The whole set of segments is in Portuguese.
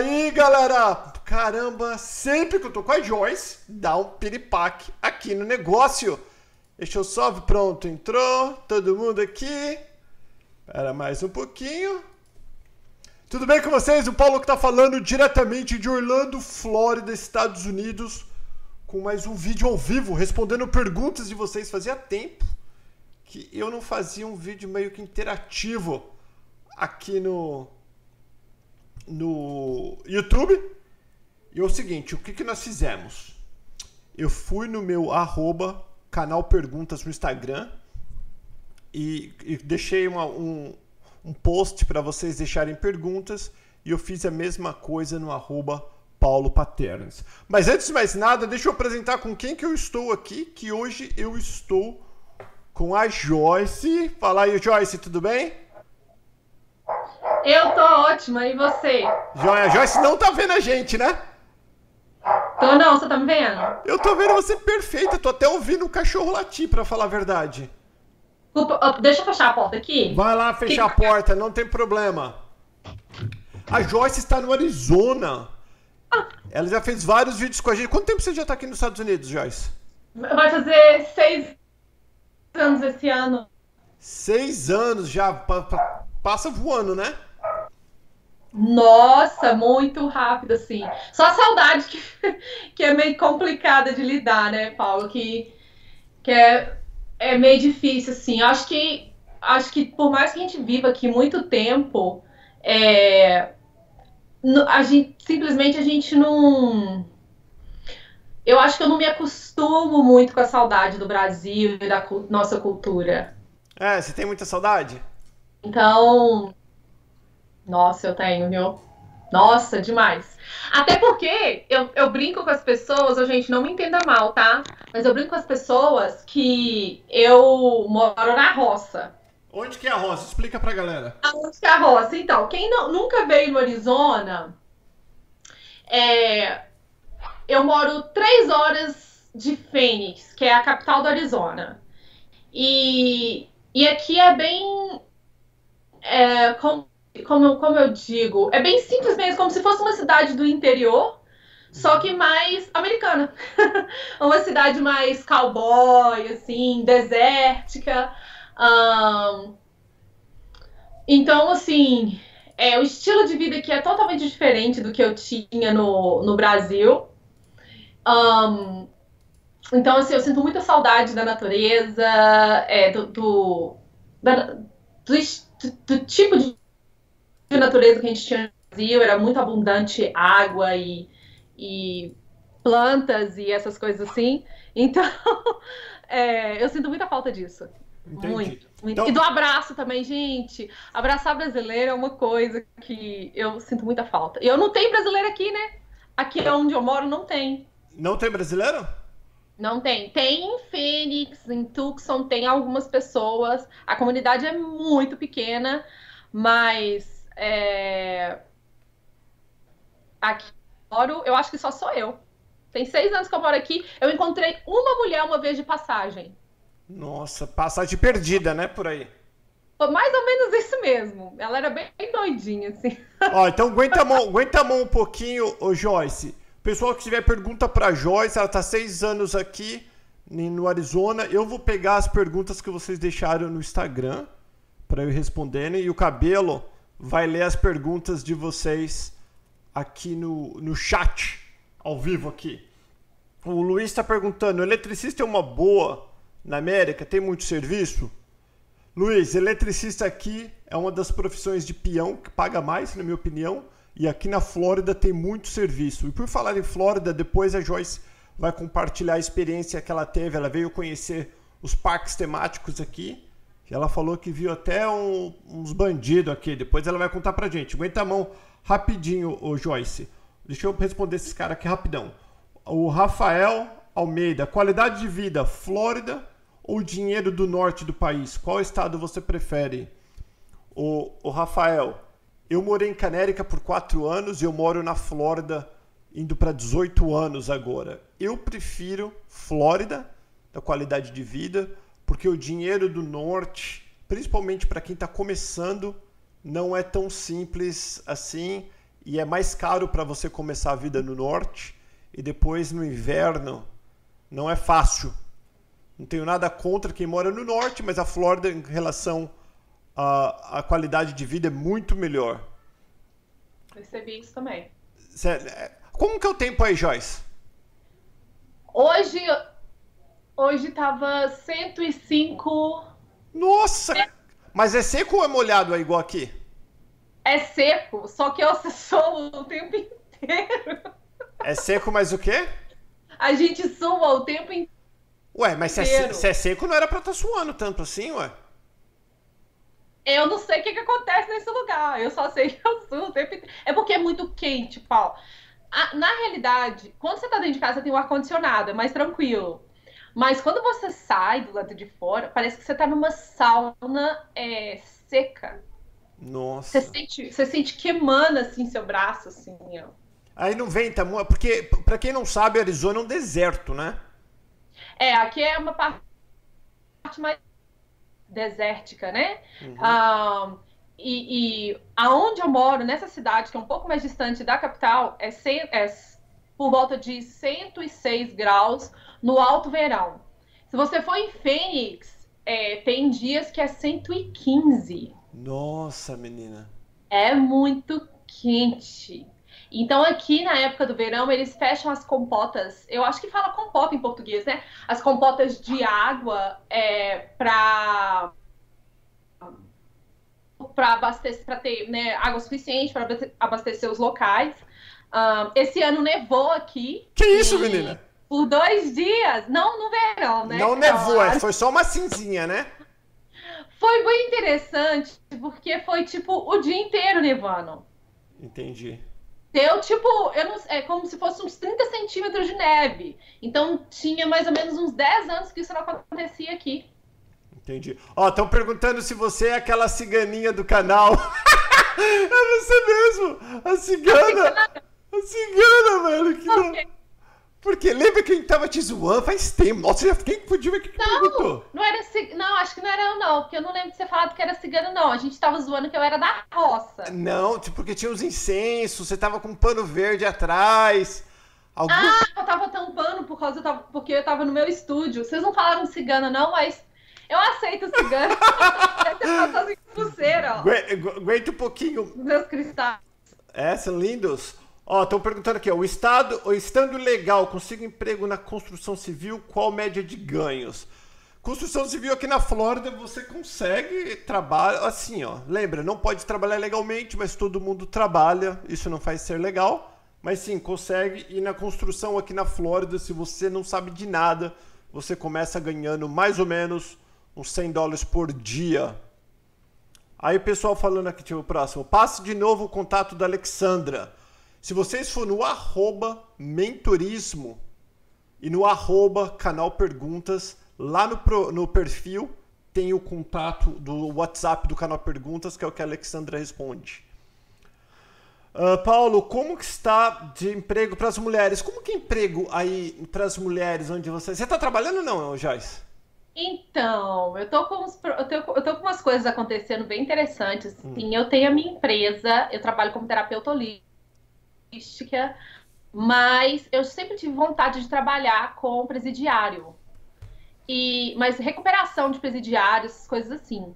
aí, galera! Caramba, sempre que eu tô com a Joyce, dá um piripaque aqui no negócio. Deixa eu só pronto, entrou, todo mundo aqui. Espera mais um pouquinho. Tudo bem com vocês? O Paulo que tá falando diretamente de Orlando, Flórida, Estados Unidos, com mais um vídeo ao vivo, respondendo perguntas de vocês. Fazia tempo que eu não fazia um vídeo meio que interativo aqui no, no YouTube. E é o seguinte, o que, que nós fizemos? Eu fui no meu arroba, canal Perguntas no Instagram, e, e deixei uma, um, um post para vocês deixarem perguntas e eu fiz a mesma coisa no arroba Paulo Paternas. Mas antes de mais nada, deixa eu apresentar com quem que eu estou aqui, que hoje eu estou com a Joyce. Fala aí, Joyce, tudo bem? Eu tô ótima, e você? Joia, a Joyce não tá vendo a gente, né? Tô não, você tá me vendo? Eu tô vendo você perfeita, tô até ouvindo o cachorro latir, pra falar a verdade. Desculpa, deixa eu fechar a porta aqui. Vai lá fechar que... a porta, não tem problema. A Joyce está no Arizona. Ah. Ela já fez vários vídeos com a gente. Quanto tempo você já está aqui nos Estados Unidos, Joyce? Vai fazer seis anos esse ano. Seis anos já. Passa voando, né? Nossa, muito rápido, assim. Só a saudade que, que é meio complicada de lidar, né, Paulo? Que, que é é meio difícil, assim. Acho que, acho que por mais que a gente viva aqui muito tempo, é, a gente, simplesmente a gente não. Eu acho que eu não me acostumo muito com a saudade do Brasil e da nossa cultura. É, você tem muita saudade? Então. Nossa, eu tenho, viu? Nossa, demais. Até porque eu, eu brinco com as pessoas, a gente não me entenda mal, tá? Mas eu brinco com as pessoas que eu moro na roça. Onde que é a roça? Explica pra galera. Onde que é a roça? Então, quem não, nunca veio no Arizona, é, eu moro três horas de Phoenix, que é a capital do Arizona. E, e aqui é bem. É, como como, como eu digo, é bem simples mesmo, como se fosse uma cidade do interior, só que mais americana. uma cidade mais cowboy, assim, desértica. Um, então, assim, é, o estilo de vida aqui é totalmente diferente do que eu tinha no, no Brasil. Um, então, assim, eu sinto muita saudade da natureza, é, do, do, da, do, do, tipo de de natureza que a gente tinha no Brasil, era muito abundante água e, e plantas e essas coisas assim. Então, é, eu sinto muita falta disso. Entendi. Muito, muito. Então... E do abraço também, gente. Abraçar brasileiro é uma coisa que eu sinto muita falta. E eu não tenho brasileiro aqui, né? Aqui onde eu moro não tem. Não tem brasileiro? Não tem. Tem em Phoenix, em Tucson, tem algumas pessoas. A comunidade é muito pequena, mas é... Aqui moro, eu acho que só sou eu. Tem seis anos que eu moro aqui. Eu encontrei uma mulher uma vez de passagem. Nossa, passagem perdida, né? Por aí. Foi mais ou menos isso mesmo. Ela era bem doidinha, assim. Ó, então aguenta a mão, aguenta a mão um pouquinho, ô Joyce. Pessoal que tiver pergunta pra Joyce, ela tá seis anos aqui no Arizona. Eu vou pegar as perguntas que vocês deixaram no Instagram para eu responderem. E o cabelo, vai ler as perguntas de vocês aqui no, no chat, ao vivo aqui. O Luiz está perguntando: eletricista é uma boa na América? Tem muito serviço? Luiz, eletricista aqui é uma das profissões de peão que paga mais, na minha opinião. E aqui na Flórida tem muito serviço. E por falar em Flórida, depois a Joyce vai compartilhar a experiência que ela teve. Ela veio conhecer os parques temáticos aqui ela falou que viu até um, uns bandidos aqui. Depois ela vai contar pra gente. Aguenta a mão rapidinho, o Joyce. Deixa eu responder esses caras aqui rapidão. O Rafael Almeida, qualidade de vida, Flórida ou dinheiro do norte do país? Qual estado você prefere? O, o Rafael, eu morei em Canérica por quatro anos e eu moro na Flórida indo para 18 anos agora. Eu prefiro Flórida, da qualidade de vida, porque o dinheiro do norte, principalmente para quem está começando, não é tão simples assim e é mais caro para você começar a vida no norte e depois no inverno não é fácil. Não tenho nada contra quem mora no norte, mas a Flórida em relação à, à qualidade de vida é muito melhor. Percebi isso também. É, como que é o tempo aí, Joyce? Hoje, hoje tava 105. Nossa! É. Mas é seco ou é molhado aí, igual aqui? É seco, só que eu sou o tempo inteiro. É seco, mas o quê? A gente sua o tempo inteiro. Ué, mas se é, se é, seco, não era pra estar tá suando tanto assim, ué? Eu não sei o que, que acontece nesse lugar. Eu só sei que eu suo o tempo inteiro. É porque é muito quente, Paulo. na realidade, quando você tá dentro de casa, tem um ar-condicionado, é mais tranquilo. Mas quando você sai do lado de fora, parece que você tá numa sauna é, seca. Nossa. Você sente, você sente queimando assim seu braço, assim, ó. Aí não venta muito, porque para quem não sabe, Arizona é um deserto, né? É, aqui é uma parte mais desértica, né? Uhum. Um, e, e aonde eu moro, nessa cidade, que é um pouco mais distante da capital, é, cem, é por volta de 106 graus no alto verão. Se você for em Phoenix, é, tem dias que é 115. Nossa, menina. É muito quente. Então, aqui na época do verão, eles fecham as compotas. Eu acho que fala compota em português, né? As compotas de água é, para para abastecer, para ter né, água suficiente para abastecer os locais. Um, esse ano nevou aqui. Que isso, menina? Por dois dias. Não no verão, né? Não nevou, é, foi só uma cinzinha, né? Foi bem interessante, porque foi tipo o dia inteiro nevando. Entendi. Deu tipo, eu não, é como se fosse uns 30 centímetros de neve. Então tinha mais ou menos uns 10 anos que isso não acontecia aqui. Entendi. Ó, estão perguntando se você é aquela ciganinha do canal. é você mesmo! A cigana! A cigana, velho! Que okay. não... Porque lembra quem tava te zoando faz tempo. Nossa, quem podia ver que não, perguntou? Não, era Não, acho que não era eu, não. Porque eu não lembro de você falado que era cigano, não. A gente tava zoando que eu era da roça. Não, porque tinha uns incensos, você tava com um pano verde atrás. Algum... Ah, eu tava tampando por causa tava, porque eu tava no meu estúdio. Vocês não falaram cigana, não, mas eu aceito cigano. Deve ser pulseira, ó. Aguenta um pouquinho. Meus cristais. É, são lindos. Ó, estão perguntando aqui, ó, o Estado, estando legal, consiga emprego na construção civil, qual média de ganhos? Construção civil aqui na Flórida, você consegue trabalhar, assim, ó, lembra, não pode trabalhar legalmente, mas todo mundo trabalha, isso não faz ser legal, mas sim, consegue, e na construção aqui na Flórida, se você não sabe de nada, você começa ganhando mais ou menos uns 100 dólares por dia. Aí o pessoal falando aqui, tipo, o próximo, passe de novo o contato da Alexandra. Se vocês for no arroba mentorismo e no arroba canal perguntas, lá no, no perfil tem o contato do WhatsApp do canal Perguntas, que é o que a Alexandra responde. Uh, Paulo, como que está de emprego para as mulheres? Como que é emprego aí para as mulheres onde você... Você está trabalhando ou não, Joyce? Então, eu tô, com uns, eu, tô, eu tô com umas coisas acontecendo bem interessantes. Hum. Sim, eu tenho a minha empresa, eu trabalho como terapeuta holística artística, mas eu sempre tive vontade de trabalhar com presidiário. E, mas recuperação de presidiários, coisas assim.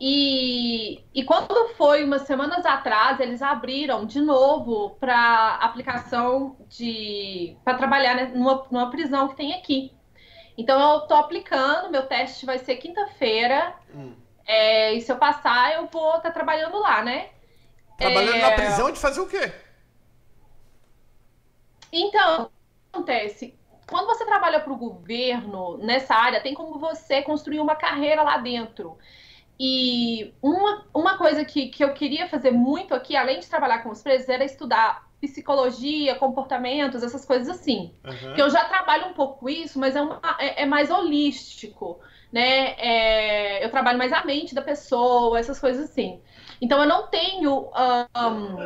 E, e quando foi umas semanas atrás, eles abriram de novo para aplicação de. para trabalhar né, numa, numa prisão que tem aqui. Então eu tô aplicando, meu teste vai ser quinta-feira. Hum. É, e se eu passar, eu vou estar tá trabalhando lá, né? Trabalhando é... na prisão de fazer o quê? Então, acontece. Quando você trabalha para o governo nessa área, tem como você construir uma carreira lá dentro. E uma, uma coisa que, que eu queria fazer muito aqui, além de trabalhar com os presos, era estudar psicologia, comportamentos, essas coisas assim. Uhum. Que eu já trabalho um pouco isso, mas é, uma, é, é mais holístico, né? É, eu trabalho mais a mente da pessoa, essas coisas assim. Então eu não tenho um,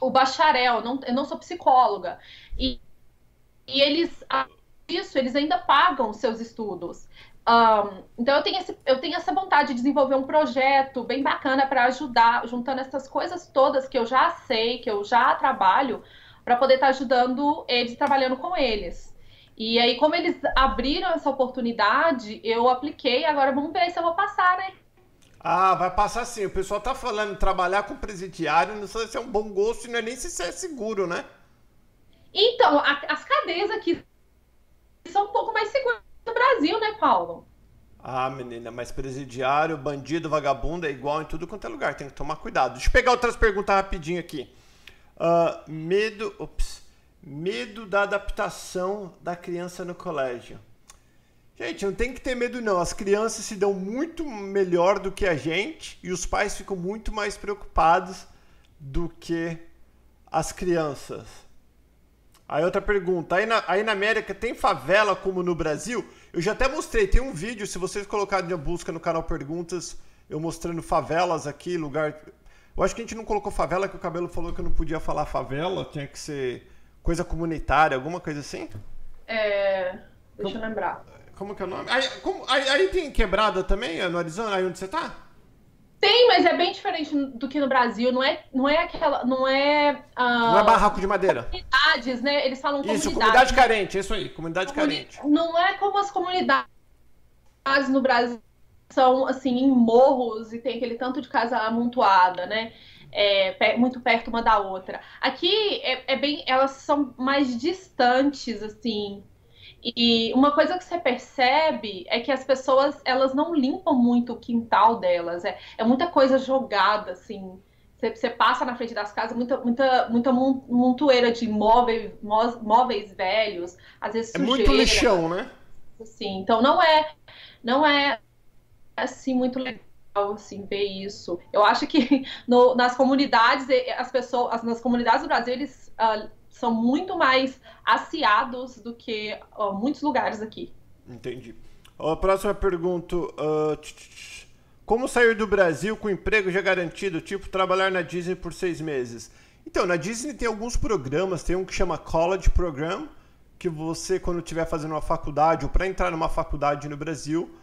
o bacharel, não, eu não sou psicóloga. E, e eles, isso, eles ainda pagam seus estudos. Um, então eu tenho, esse, eu tenho essa vontade de desenvolver um projeto bem bacana para ajudar, juntando essas coisas todas que eu já sei, que eu já trabalho, para poder estar tá ajudando eles trabalhando com eles. E aí, como eles abriram essa oportunidade, eu apliquei, agora vamos ver se eu vou passar, né? Ah, vai passar sim. O pessoal tá falando trabalhar com presidiário, não sei se é um bom gosto e não é nem se é seguro, né? Então, a, as cadeias aqui são um pouco mais seguras no Brasil, né, Paulo? Ah, menina, mas presidiário, bandido, vagabundo é igual em tudo quanto é lugar. Tem que tomar cuidado. Deixa eu pegar outras perguntas rapidinho aqui. Uh, medo. Ops, medo da adaptação da criança no colégio. Gente, não tem que ter medo não. As crianças se dão muito melhor do que a gente e os pais ficam muito mais preocupados do que as crianças. Aí outra pergunta, aí na, aí na América tem favela como no Brasil? Eu já até mostrei, tem um vídeo, se vocês colocarem na busca no canal Perguntas, eu mostrando favelas aqui, lugar... Eu acho que a gente não colocou favela, que o Cabelo falou que eu não podia falar favela, tinha que ser coisa comunitária, alguma coisa assim? É... Deixa eu lembrar. Como que é o nome? Aí, como, aí, aí tem quebrada também no Arizona, aí onde você tá? Tem, mas é bem diferente do que no Brasil. Não é, não é aquela. Não é. Uh, não é barraco de madeira. Comunidades, né? Eles falam comunidade. Isso, comunidade carente, isso aí, comunidade Comuni carente. Não é como as comunidades no Brasil são assim, em morros e tem aquele tanto de casa amontoada, né? É, muito perto uma da outra. Aqui é, é bem. Elas são mais distantes, assim. E uma coisa que você percebe é que as pessoas elas não limpam muito o quintal delas. É, é muita coisa jogada, assim. Você, você passa na frente das casas, muita, muita, muita montoeira de móveis, móveis velhos, às vezes sujeira. É muito lixão, né? Assim, então não é, não é assim muito legal assim ver isso. Eu acho que no, nas comunidades as pessoas, nas comunidades do Brasil eles uh, são muito mais aciados do que uh, muitos lugares aqui. Entendi. A próxima pergunta. Uh, como sair do Brasil com emprego já garantido, tipo trabalhar na Disney por seis meses? Então, na Disney tem alguns programas, tem um que chama College Program, que você, quando estiver fazendo uma faculdade ou para entrar numa faculdade no Brasil,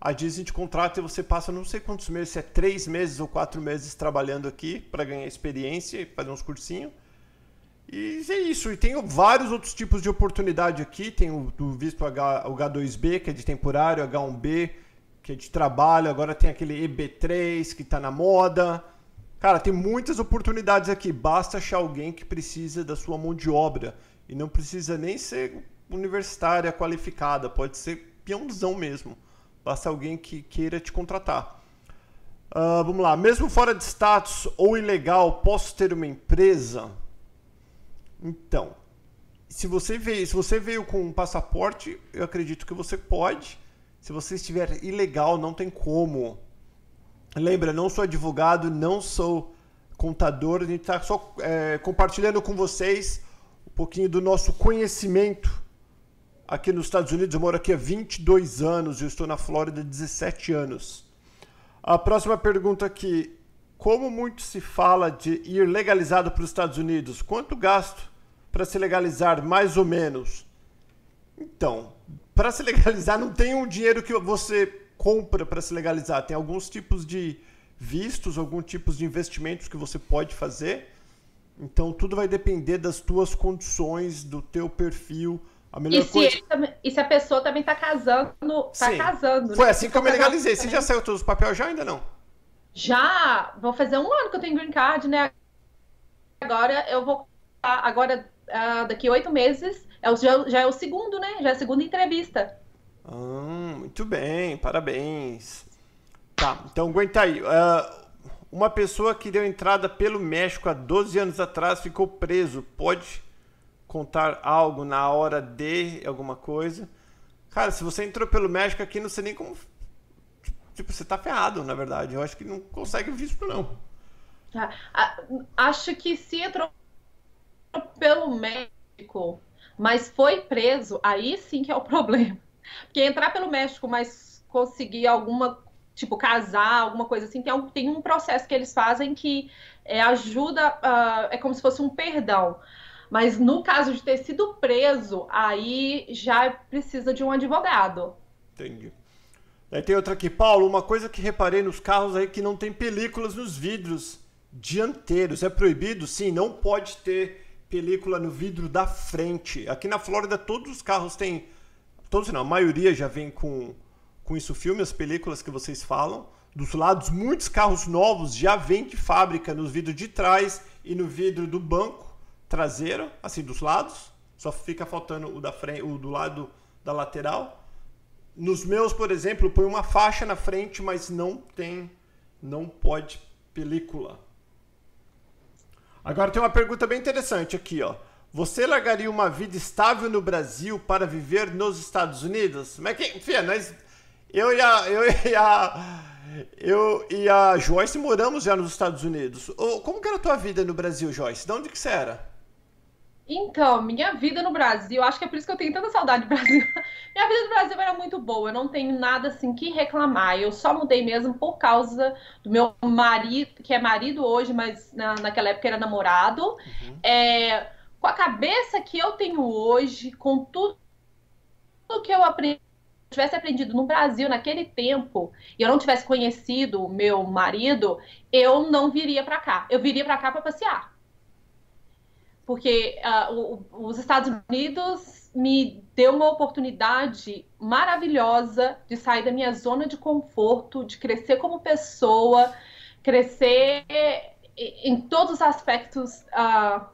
a Disney te contrata e você passa não sei quantos meses, se é três meses ou quatro meses trabalhando aqui para ganhar experiência e fazer uns cursinhos. E é isso. E tem vários outros tipos de oportunidade aqui. Tem o do visto H, o H2B, que é de temporário, H1B, que é de trabalho. Agora tem aquele EB3, que está na moda. Cara, tem muitas oportunidades aqui. Basta achar alguém que precisa da sua mão de obra. E não precisa nem ser universitária qualificada. Pode ser peãozão mesmo. Basta alguém que queira te contratar. Uh, vamos lá. Mesmo fora de status ou ilegal, posso ter uma empresa? Então, se você veio, se você veio com um passaporte, eu acredito que você pode. Se você estiver ilegal, não tem como. Lembra, não sou advogado, não sou contador, a gente está só é, compartilhando com vocês um pouquinho do nosso conhecimento aqui nos Estados Unidos. Eu moro aqui há 22 anos e estou na Flórida há 17 anos. A próxima pergunta aqui. Como muito se fala de ir legalizado para os Estados Unidos? Quanto gasto para se legalizar, mais ou menos? Então, para se legalizar não tem um dinheiro que você compra para se legalizar. Tem alguns tipos de vistos, alguns tipos de investimentos que você pode fazer. Então tudo vai depender das tuas condições, do teu perfil. A melhor e, coisa... se e se a pessoa também está casando, tá Sim. casando. Foi né? assim que eu me legalizei. Você já saiu todos os papéis já ainda não? Já, vou fazer um ano que eu tenho green card, né? Agora eu vou agora uh, daqui oito meses, é o, já, já, é o segundo, né? Já é a segunda entrevista. Ah, muito bem, parabéns. Tá, então aguenta aí. Uh, uma pessoa que deu entrada pelo México há 12 anos atrás ficou preso. Pode contar algo na hora de alguma coisa? Cara, se você entrou pelo México aqui, não sei nem como. Tipo, você tá ferrado, na verdade. Eu acho que não consegue visto, não. Tá. Acho que se entrou pelo México, mas foi preso, aí sim que é o problema. Porque entrar pelo México, mas conseguir alguma, tipo, casar, alguma coisa assim, tem um, tem um processo que eles fazem que é ajuda, uh, é como se fosse um perdão. Mas no caso de ter sido preso, aí já precisa de um advogado. Entendi. Aí tem outra aqui, Paulo, uma coisa que reparei nos carros aí que não tem películas nos vidros dianteiros. É proibido? Sim, não pode ter película no vidro da frente. Aqui na Flórida todos os carros têm, todos não, a maioria já vem com, com isso filme, as películas que vocês falam. Dos lados, muitos carros novos já vêm de fábrica nos vidros de trás e no vidro do banco traseiro, assim dos lados. Só fica faltando o da frente, o do lado da lateral. Nos meus, por exemplo, põe uma faixa na frente, mas não tem, não pode película. Agora tem uma pergunta bem interessante aqui, ó. Você largaria uma vida estável no Brasil para viver nos Estados Unidos? Mas que, fia, nós, eu e a, eu e a, eu e a Joyce moramos já nos Estados Unidos. Como que era a tua vida no Brasil, Joyce? De onde que você era? Então, minha vida no Brasil, acho que é por isso que eu tenho tanta saudade do Brasil. minha vida no Brasil era muito boa, eu não tenho nada assim que reclamar. Eu só mudei mesmo por causa do meu marido, que é marido hoje, mas na, naquela época era namorado. Uhum. É, com a cabeça que eu tenho hoje, com tudo, tudo que eu aprendi, tivesse aprendido no Brasil naquele tempo e eu não tivesse conhecido o meu marido, eu não viria para cá. Eu viria para cá para passear porque uh, o, os Estados Unidos me deu uma oportunidade maravilhosa de sair da minha zona de conforto, de crescer como pessoa, crescer em todos os aspectos uh,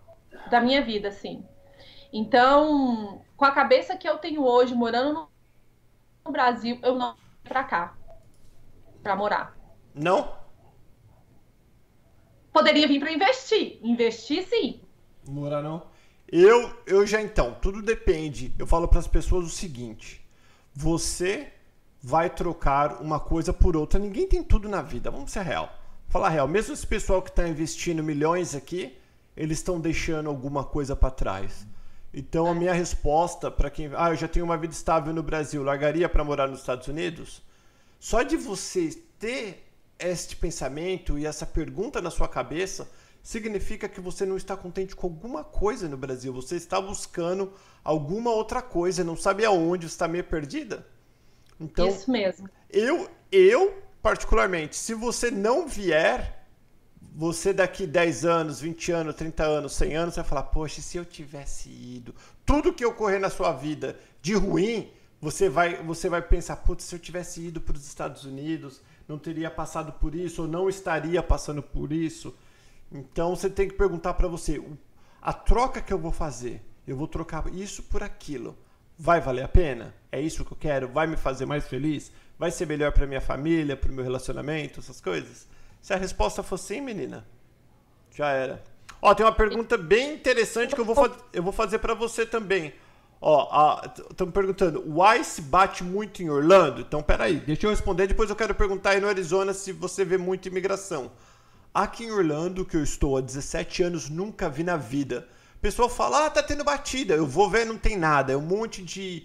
da minha vida, assim. Então, com a cabeça que eu tenho hoje, morando no Brasil, eu não vim para cá para morar. Não? Poderia vir para investir. Investir, sim Morar não. Eu, eu já então, tudo depende. Eu falo para as pessoas o seguinte: você vai trocar uma coisa por outra. Ninguém tem tudo na vida. Vamos ser real. Falar real. Mesmo esse pessoal que está investindo milhões aqui, eles estão deixando alguma coisa para trás. Então a minha resposta para quem, ah, eu já tenho uma vida estável no Brasil, largaria para morar nos Estados Unidos? Só de você ter este pensamento e essa pergunta na sua cabeça, significa que você não está contente com alguma coisa no Brasil. Você está buscando alguma outra coisa, não sabe aonde, está meio perdida. Então, Isso mesmo. Eu, eu, particularmente, se você não vier, você daqui 10 anos, 20 anos, 30 anos, 100 anos, vai falar: Poxa, se eu tivesse ido, tudo que ocorrer na sua vida de ruim, você vai, você vai pensar: Putz, se eu tivesse ido para os Estados Unidos, não teria passado por isso, ou não estaria passando por isso. Então você tem que perguntar para você: a troca que eu vou fazer, eu vou trocar isso por aquilo. Vai valer a pena? É isso que eu quero? Vai me fazer mais feliz? Vai ser melhor para minha família, para o meu relacionamento, essas coisas? Se a resposta for sim, menina, já era. Ó, tem uma pergunta bem interessante que eu vou, eu vou fazer para você também. Ó, estão perguntando, o Ice bate muito em Orlando? Então, peraí, deixa eu responder, depois eu quero perguntar aí no Arizona se você vê muita imigração. Aqui em Orlando, que eu estou há 17 anos, nunca vi na vida. O pessoal fala, ah, tá tendo batida. Eu vou ver, não tem nada. É um monte de.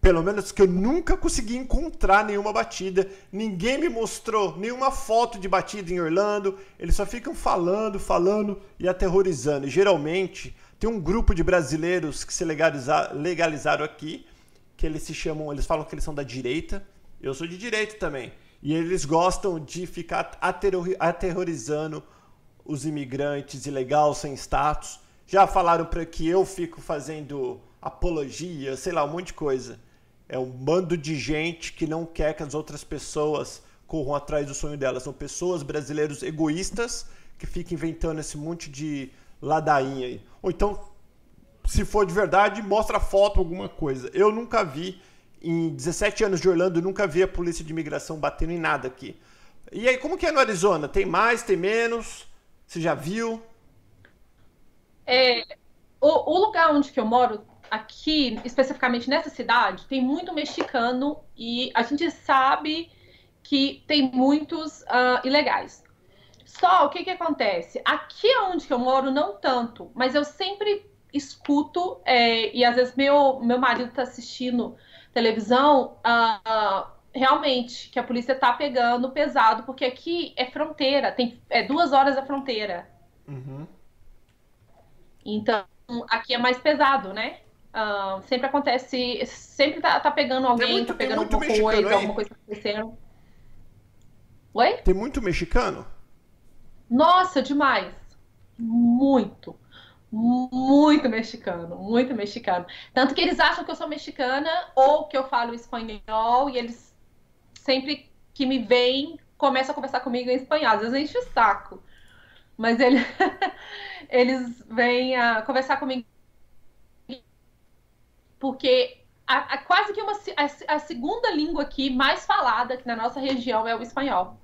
Pelo menos que eu nunca consegui encontrar nenhuma batida. Ninguém me mostrou nenhuma foto de batida em Orlando. Eles só ficam falando, falando e aterrorizando. E, geralmente, tem um grupo de brasileiros que se legalizar, legalizaram aqui, que eles se chamam, eles falam que eles são da direita. Eu sou de direita também. E eles gostam de ficar aterrorizando os imigrantes ilegais sem status. Já falaram para que eu fico fazendo apologia, sei lá, um monte de coisa. É um bando de gente que não quer que as outras pessoas corram atrás do sonho delas. São pessoas brasileiros egoístas que ficam inventando esse monte de ladainha aí. Ou então, se for de verdade, mostra foto, alguma coisa. Eu nunca vi em 17 anos de Orlando, nunca vi a polícia de imigração batendo em nada aqui. E aí, como que é no Arizona? Tem mais, tem menos? Você já viu? É, o, o, lugar onde que eu moro, aqui, especificamente nessa cidade, tem muito mexicano e a gente sabe que tem muitos uh, ilegais. Só o que que acontece? Aqui onde que eu moro, não tanto, mas eu sempre escuto, é, e às vezes meu, meu marido está assistindo televisão, uh, realmente, que a polícia tá pegando pesado, porque aqui é fronteira, tem é duas horas da fronteira. Uhum. Então, aqui é mais pesado, né? Uh, sempre acontece, sempre tá, tá pegando alguém, muito, tá pegando alguma coisa, aí? alguma coisa acontecendo. Oi? Tem muito mexicano? Nossa, demais. Muito. Muito mexicano, muito mexicano. Tanto que eles acham que eu sou mexicana ou que eu falo espanhol e eles sempre que me veem começam a conversar comigo em espanhol. Às vezes enche o saco. Mas ele, eles vêm a conversar comigo porque a, a, quase que uma, a, a, segunda língua aqui mais falada aqui na nossa região é o espanhol.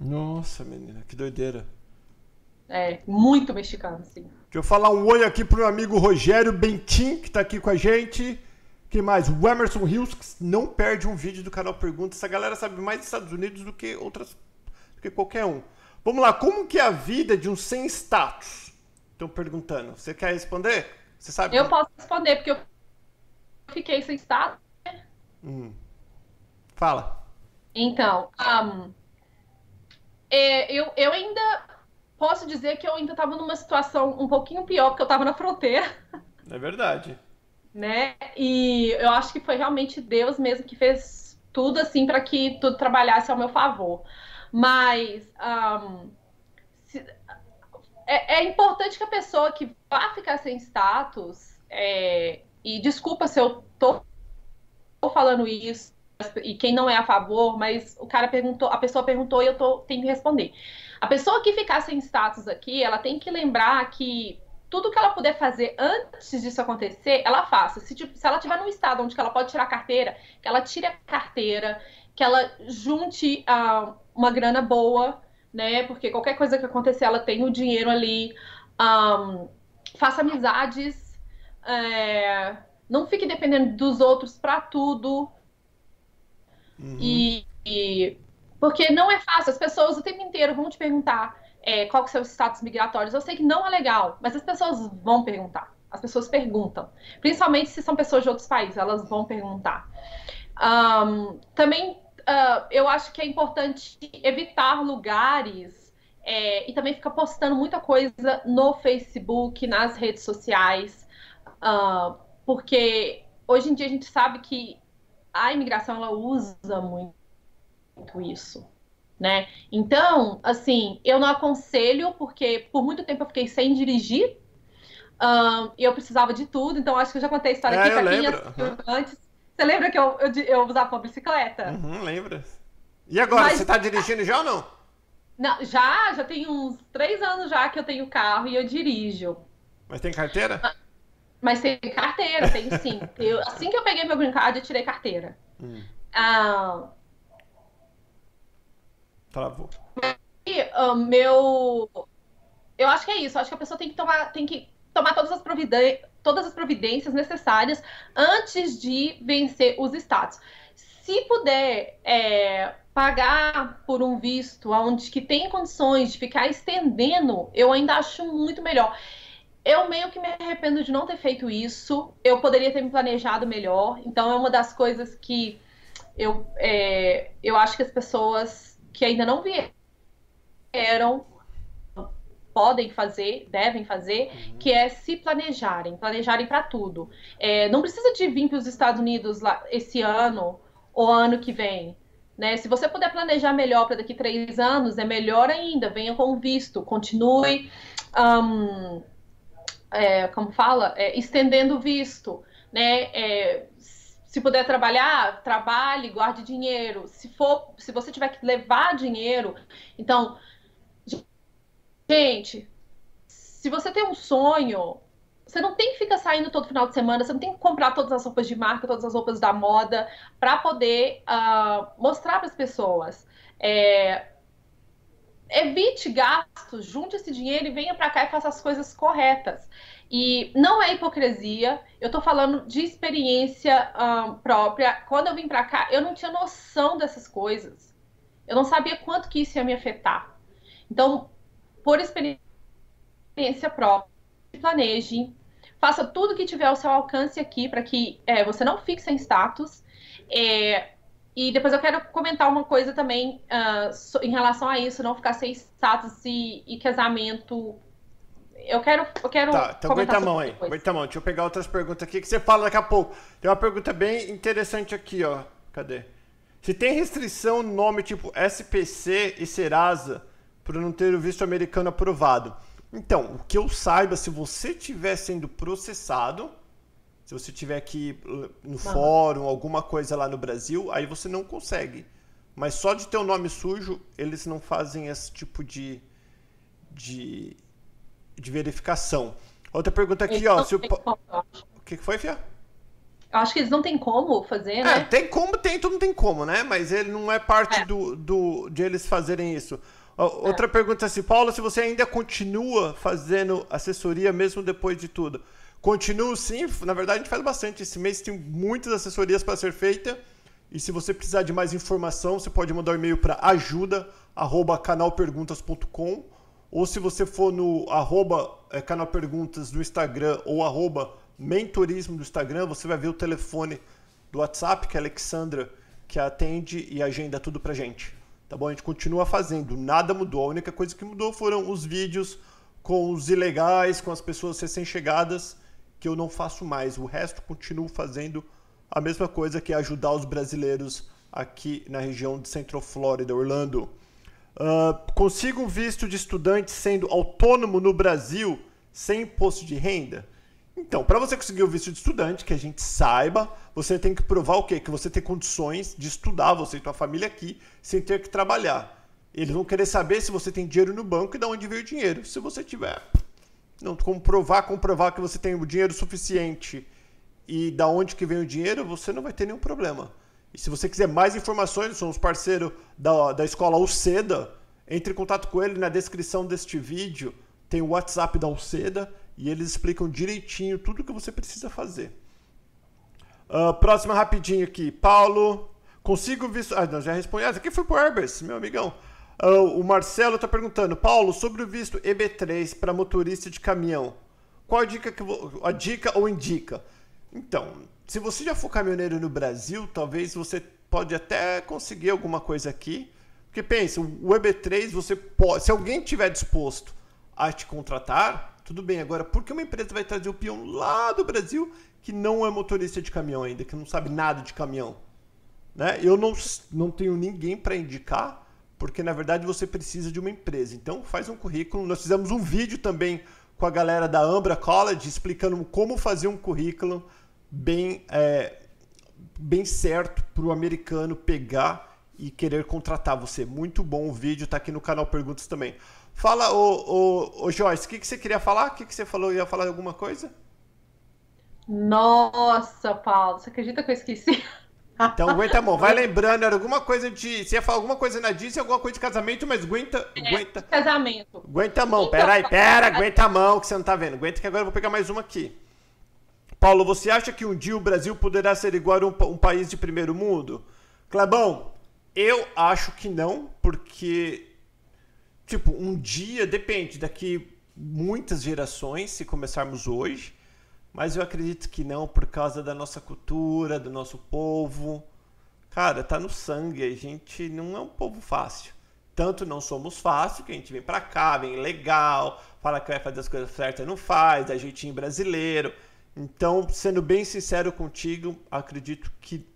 Nossa, menina, que doideira. É, muito mexicano, sim. Deixa eu falar um oi aqui pro meu amigo Rogério Bentin, que tá aqui com a gente. que mais? O Emerson Rios, que não perde um vídeo do canal Pergunta. Essa galera sabe mais dos Estados Unidos do que outras. do que qualquer um. Vamos lá, como que é a vida de um sem status? Estão perguntando. Você quer responder? Você sabe? Eu posso responder, porque eu fiquei sem status. Né? Hum. Fala. Então, um, é, eu, eu ainda posso dizer que eu ainda estava numa situação um pouquinho pior, porque eu estava na fronteira. É verdade. Né? E eu acho que foi realmente Deus mesmo que fez tudo assim para que tudo trabalhasse ao meu favor. Mas um, se, é, é, importante que a pessoa que vá ficar sem status, é, e desculpa se eu tô, tô falando isso, e quem não é a favor, mas o cara perguntou, a pessoa perguntou e eu tô, tenho que responder. A pessoa que ficar sem status aqui, ela tem que lembrar que tudo que ela puder fazer antes disso acontecer, ela faça. Se, tipo, se ela estiver num estado onde ela pode tirar carteira, que ela tire a carteira, que ela junte uh, uma grana boa, né? Porque qualquer coisa que acontecer, ela tem o dinheiro ali. Um, faça amizades. É, não fique dependendo dos outros para tudo. Uhum. E, e, porque não é fácil, as pessoas o tempo inteiro vão te perguntar é, qual que são os status migratórios. Eu sei que não é legal, mas as pessoas vão perguntar. As pessoas perguntam. Principalmente se são pessoas de outros países, elas vão perguntar. Um, também uh, eu acho que é importante evitar lugares é, e também ficar postando muita coisa no Facebook, nas redes sociais, uh, porque hoje em dia a gente sabe que a imigração ela usa muito, muito isso. Né? Então, assim, eu não aconselho, porque por muito tempo eu fiquei sem dirigir, um, e eu precisava de tudo, então acho que eu já contei a história é, aqui pra quem uhum. antes. Você lembra que eu, eu, eu usava uma bicicleta? Uhum, lembra. E agora, Mas... você tá dirigindo já ou não? Não, já, já tem uns três anos já que eu tenho carro e eu dirijo. Mas tem carteira? Mas tem carteira, tem sim. Eu, assim que eu peguei meu green card, eu tirei carteira. Hum. Ah, Travou. E, uh, meu. Eu acho que é isso. Eu acho que a pessoa tem que tomar, tem que tomar todas as, todas as providências necessárias antes de vencer os status. Se puder é, pagar por um visto onde que tem condições de ficar estendendo, eu ainda acho muito melhor. Eu meio que me arrependo de não ter feito isso. Eu poderia ter me planejado melhor. Então é uma das coisas que eu, é, eu acho que as pessoas que ainda não vieram podem fazer, devem fazer, uhum. que é se planejarem, planejarem para tudo. É, não precisa de vir para os Estados Unidos lá, esse ano ou ano que vem. Né? Se você puder planejar melhor para daqui três anos, é melhor ainda. Venha com visto, continue. Um, é, como fala, é, estendendo o visto, né? É, se puder trabalhar, trabalhe, guarde dinheiro. Se for, se você tiver que levar dinheiro, então, gente, se você tem um sonho, você não tem que ficar saindo todo final de semana, você não tem que comprar todas as roupas de marca, todas as roupas da moda, para poder uh, mostrar para as pessoas. É, evite gastos, junte esse dinheiro e venha para cá e faça as coisas corretas. E não é hipocrisia, eu estou falando de experiência um, própria. Quando eu vim para cá, eu não tinha noção dessas coisas. Eu não sabia quanto que isso ia me afetar. Então, por experiência própria, planeje, faça tudo que tiver ao seu alcance aqui para que é, você não fique sem status. É, e depois eu quero comentar uma coisa também uh, em relação a isso, não ficar sem status e, e casamento eu quero. Eu quero tá, então aguenta a mão aí. Aguenta a mão. Deixa eu pegar outras perguntas aqui que você fala daqui a pouco. Tem uma pergunta bem interessante aqui, ó. Cadê? Se tem restrição no nome tipo SPC e Serasa por não ter o visto americano aprovado. Então, o que eu saiba, se você estiver sendo processado, se você tiver aqui uh, no fórum, alguma coisa lá no Brasil, aí você não consegue. Mas só de ter o nome sujo, eles não fazem esse tipo de, de, de verificação. Outra pergunta aqui, ó. Se o... o que foi, Fia? Eu acho que eles não têm como fazer, é, né? É, tem como, tem, tudo tem como, né? Mas ele não é parte é. Do, do, de eles fazerem isso. Outra é. pergunta assim, Paulo, se você ainda continua fazendo assessoria mesmo depois de tudo? Continuo sim, na verdade a gente faz bastante. Esse mês tem muitas assessorias para ser feita. E se você precisar de mais informação, você pode mandar um e-mail para ajuda@canalperguntas.com ou se você for no arroba é, canalperguntas no Instagram ou arroba mentorismo do Instagram, você vai ver o telefone do WhatsApp, que é a Alexandra, que atende e agenda tudo pra gente. Tá bom? A gente continua fazendo, nada mudou. A única coisa que mudou foram os vídeos com os ilegais, com as pessoas recém-chegadas, que eu não faço mais. O resto continuo fazendo a mesma coisa que é ajudar os brasileiros aqui na região de Central Florida, Orlando. Uh, consigo um visto de estudante sendo autônomo no Brasil sem imposto de renda? Então, para você conseguir o visto de estudante, que a gente saiba, você tem que provar o quê? Que você tem condições de estudar, você e sua família aqui, sem ter que trabalhar. Eles vão querer saber se você tem dinheiro no banco e de onde veio o dinheiro. Se você tiver, não comprovar, comprovar que você tem o dinheiro suficiente e da onde que vem o dinheiro, você não vai ter nenhum problema. E se você quiser mais informações, somos parceiro da, da escola Uceda, entre em contato com ele na descrição deste vídeo. Tem o WhatsApp da Uceda e eles explicam direitinho tudo o que você precisa fazer. Uh, próxima rapidinho aqui. Paulo, consigo visto. Ah, não, já respondi. Ah, aqui foi pro Herbers, meu amigão. Uh, o Marcelo está perguntando, Paulo, sobre o visto EB3 para motorista de caminhão. Qual a dica, que, a dica ou indica? Então, se você já for caminhoneiro no Brasil, talvez você pode até conseguir alguma coisa aqui. Porque pensa, o EB3 você pode, se alguém tiver disposto a te contratar, tudo bem. Agora, por que uma empresa vai trazer o peão lá do Brasil que não é motorista de caminhão ainda, que não sabe nada de caminhão? Né? Eu não, não tenho ninguém para indicar, porque na verdade você precisa de uma empresa. Então, faz um currículo. Nós fizemos um vídeo também com a galera da Ambra College explicando como fazer um currículo bem, é, bem certo para o americano pegar e querer contratar você. Muito bom o vídeo, está aqui no canal Perguntas também. Fala, ô, ô, ô Joyce, o que, que você queria falar? O que, que você falou? Ia falar alguma coisa? Nossa, Paulo, você acredita que eu esqueci? Então aguenta a mão, vai lembrando, era alguma coisa de. Você ia falar alguma coisa na Disney, alguma coisa de casamento, mas aguenta. É, aguenta. Casamento. Aguenta a mão, então, pera aí, pera, aguenta a mão que você não tá vendo. Aguenta que agora eu vou pegar mais uma aqui. Paulo, você acha que um dia o Brasil poderá ser igual a um, um país de primeiro mundo? Clebão, eu acho que não, porque. Tipo, um dia, depende, daqui muitas gerações, se começarmos hoje mas eu acredito que não, por causa da nossa cultura, do nosso povo. Cara, tá no sangue, a gente não é um povo fácil. Tanto não somos fácil, que a gente vem pra cá, vem legal, fala que vai fazer as coisas certas, não faz, dá jeitinho brasileiro. Então, sendo bem sincero contigo, acredito que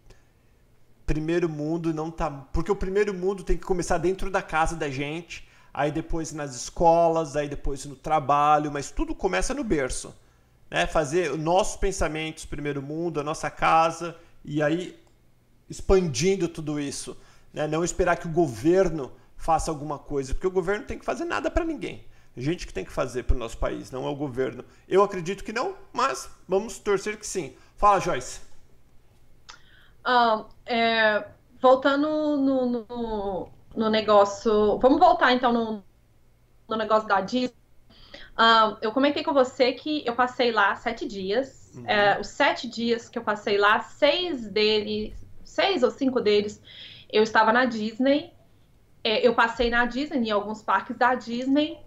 primeiro mundo não tá. Porque o primeiro mundo tem que começar dentro da casa da gente, aí depois nas escolas, aí depois no trabalho, mas tudo começa no berço né, fazer nossos pensamentos primeiro mundo, a nossa casa, e aí expandindo tudo isso. Né? Não esperar que o governo faça alguma coisa, porque o governo tem que fazer nada para ninguém. A gente que tem que fazer para o nosso país, não é o governo. Eu acredito que não, mas vamos torcer que sim. Fala, Joyce. Ah, é, voltando no, no, no, negócio. Vamos voltar então no, no negócio da Disney. Eu comentei com você que eu passei lá sete dias. Uhum. É, os sete dias que eu passei lá, seis deles, seis ou cinco deles, eu estava na Disney. É, eu passei na Disney, em alguns parques da Disney,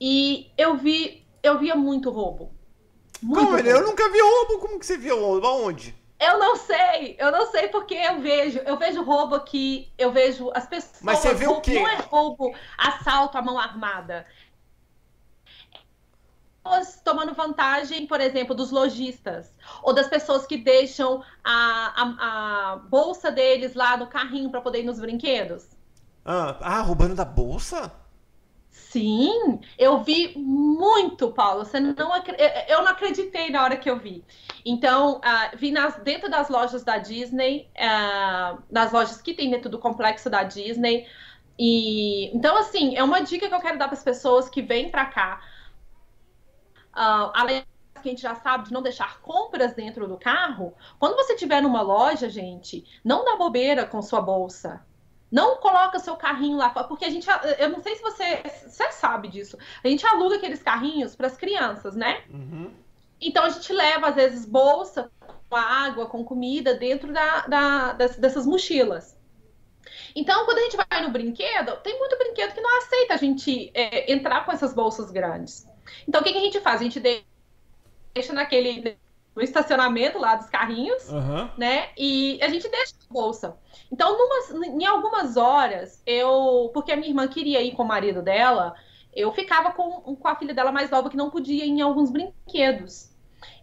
e eu vi, eu via muito roubo. Muito Como, roubo. Eu nunca vi roubo. Como que você viu roubo? Aonde? Eu não sei, eu não sei porque eu vejo, eu vejo roubo aqui, eu vejo as pessoas. Mas você viu o quê? Não é roubo, assalto à mão armada. Tomando vantagem, por exemplo, dos lojistas ou das pessoas que deixam a, a, a bolsa deles lá no carrinho para poder ir nos brinquedos. Ah, ah, roubando da bolsa? Sim, eu vi muito, Paulo. Você não, eu não acreditei na hora que eu vi. Então, uh, vi nas, dentro das lojas da Disney, uh, nas lojas que tem dentro do complexo da Disney. E então, assim, é uma dica que eu quero dar para as pessoas que vêm para cá. Uh, além que a gente já sabe de não deixar compras dentro do carro, quando você estiver numa loja, gente, não dá bobeira com sua bolsa. Não coloca seu carrinho lá, porque a gente, eu não sei se você, você sabe disso. A gente aluga aqueles carrinhos para as crianças, né? Uhum. Então a gente leva às vezes bolsa com água, com comida dentro da, da, dessas mochilas. Então, quando a gente vai no brinquedo, tem muito brinquedo que não aceita a gente é, entrar com essas bolsas grandes. Então, o que, que, a gente faz? A gente deixa naquele no estacionamento lá dos carrinhos, uhum. né? E a gente deixa a bolsa. Então, numas, em algumas horas, eu. Porque a minha irmã queria ir com o marido dela, eu ficava com, com a filha dela mais nova que não podia ir em alguns brinquedos.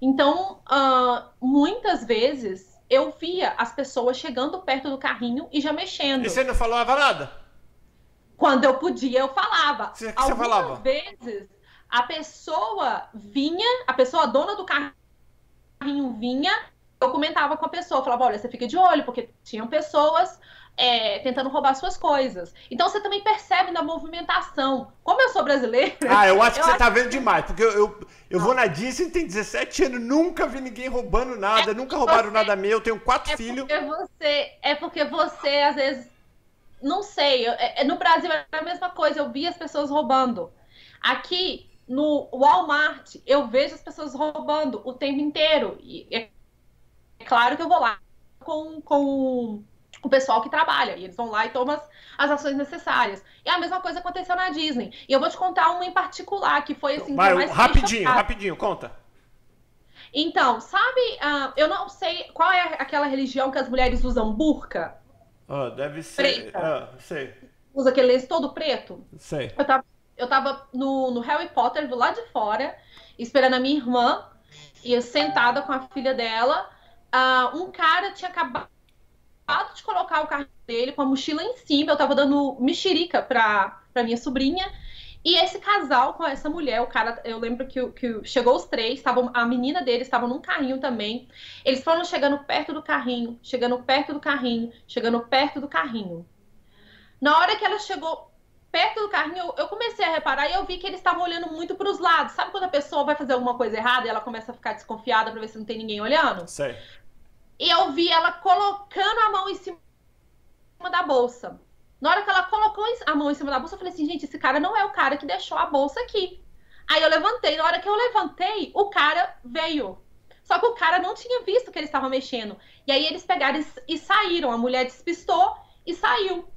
Então, uh, muitas vezes eu via as pessoas chegando perto do carrinho e já mexendo. E você não falava nada? Quando eu podia, eu falava. Você, Algumas você falava? vezes a pessoa vinha, a pessoa dona do carrinho vinha, eu comentava com a pessoa, falava, olha, você fica de olho, porque tinham pessoas é, tentando roubar suas coisas. Então você também percebe na movimentação. Como eu sou brasileira. Ah, eu acho que você tá vendo demais, porque eu, eu, eu vou na Disney, tem 17 anos, nunca vi ninguém roubando nada, é nunca roubaram você, nada meu, eu tenho quatro é filhos. Porque você, é porque você, às vezes, não sei, é, é, no Brasil é a mesma coisa, eu vi as pessoas roubando. Aqui, no Walmart, eu vejo as pessoas roubando o tempo inteiro. E é, claro que eu vou lá com, com o pessoal que trabalha. E eles vão lá e tomam as, as, ações necessárias. E a mesma coisa aconteceu na Disney. E eu vou te contar uma em particular, que foi assim. Vai, mais rapidinho, rapidinho, conta. Então, sabe, uh, eu não sei qual é aquela religião que as mulheres usam burca? Ah, deve ser. Preta. Ah, sei. Usa aquele lenço todo preto? Sei. Eu tava, eu tava no, no Harry Potter, do lado de fora, esperando a minha irmã, e sentada com a filha dela. Uh, um cara tinha acabado de colocar o carro dele com a mochila em cima, eu tava dando mexerica pra, pra minha sobrinha. E esse casal com essa mulher, o cara, eu lembro que, que chegou os três, tavam, a menina deles estava num carrinho também. Eles foram chegando perto do carrinho, chegando perto do carrinho, chegando perto do carrinho. Na hora que ela chegou perto do carrinho, eu comecei a reparar e eu vi que eles estavam olhando muito para os lados. Sabe quando a pessoa vai fazer alguma coisa errada e ela começa a ficar desconfiada para ver se não tem ninguém olhando? Sei e eu vi ela colocando a mão em cima da bolsa. Na hora que ela colocou a mão em cima da bolsa, eu falei assim, gente, esse cara não é o cara que deixou a bolsa aqui. Aí eu levantei, na hora que eu levantei, o cara veio. Só que o cara não tinha visto que ele estava mexendo. E aí eles pegaram e, e saíram. A mulher despistou e saiu.